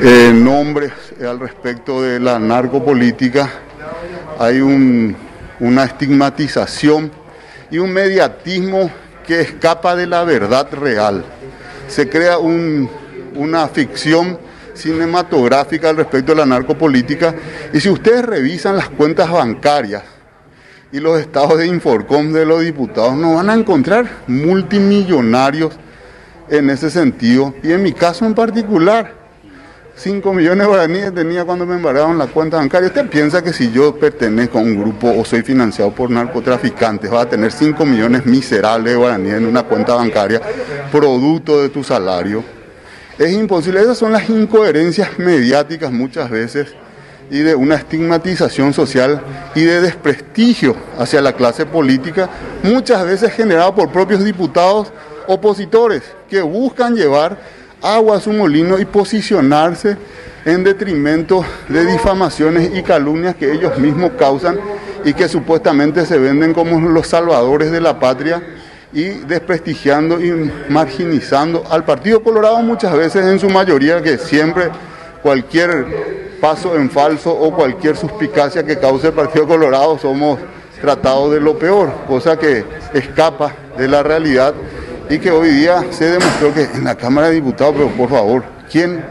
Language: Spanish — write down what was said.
eh, nombres al respecto de la narcopolítica. Hay una estigmatización y un mediatismo que escapa de la verdad real. Se crea una ficción cinematográfica al respecto de la narcopolítica y si ustedes revisan las cuentas bancarias y los estados de Inforcom de los diputados, no van a encontrar multimillonarios en ese sentido y en mi caso en particular 5 millones de guaraníes tenía cuando me embargaron la cuenta bancaria. ¿Usted piensa que si yo pertenezco a un grupo o soy financiado por narcotraficantes, va a tener 5 millones miserables de guaraníes en una cuenta bancaria, producto de tu salario? Es imposible. Esas son las incoherencias mediáticas muchas veces y de una estigmatización social y de desprestigio hacia la clase política, muchas veces generado por propios diputados opositores que buscan llevar agua a su molino y posicionarse en detrimento de difamaciones y calumnias que ellos mismos causan y que supuestamente se venden como los salvadores de la patria y desprestigiando y marginizando al Partido Colorado muchas veces en su mayoría que siempre cualquier paso en falso o cualquier suspicacia que cause el Partido Colorado somos tratados de lo peor, cosa que escapa de la realidad y que hoy día se demostró que en la Cámara de Diputados, pero por favor, ¿quién